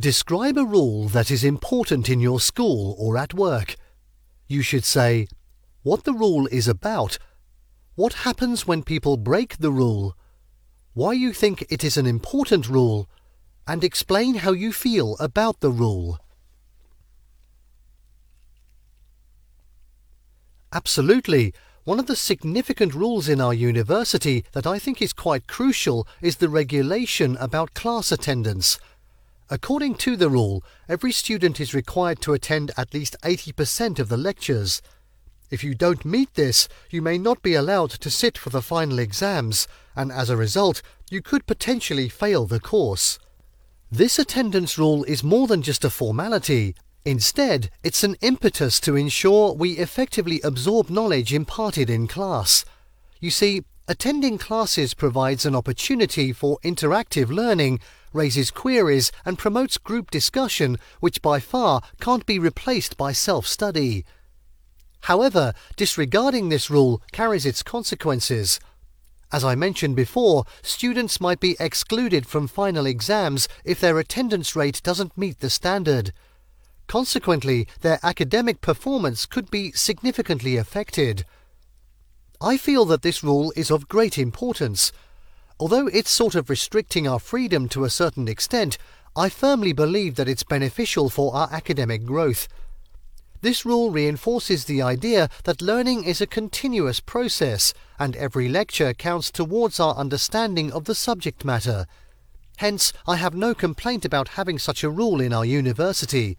Describe a rule that is important in your school or at work. You should say what the rule is about, what happens when people break the rule, why you think it is an important rule, and explain how you feel about the rule. Absolutely. One of the significant rules in our university that I think is quite crucial is the regulation about class attendance. According to the rule, every student is required to attend at least 80% of the lectures. If you don't meet this, you may not be allowed to sit for the final exams, and as a result, you could potentially fail the course. This attendance rule is more than just a formality. Instead, it's an impetus to ensure we effectively absorb knowledge imparted in class. You see, attending classes provides an opportunity for interactive learning raises queries, and promotes group discussion, which by far can't be replaced by self study. However, disregarding this rule carries its consequences. As I mentioned before, students might be excluded from final exams if their attendance rate doesn't meet the standard. Consequently, their academic performance could be significantly affected. I feel that this rule is of great importance Although it's sort of restricting our freedom to a certain extent, I firmly believe that it's beneficial for our academic growth. This rule reinforces the idea that learning is a continuous process and every lecture counts towards our understanding of the subject matter. Hence, I have no complaint about having such a rule in our university.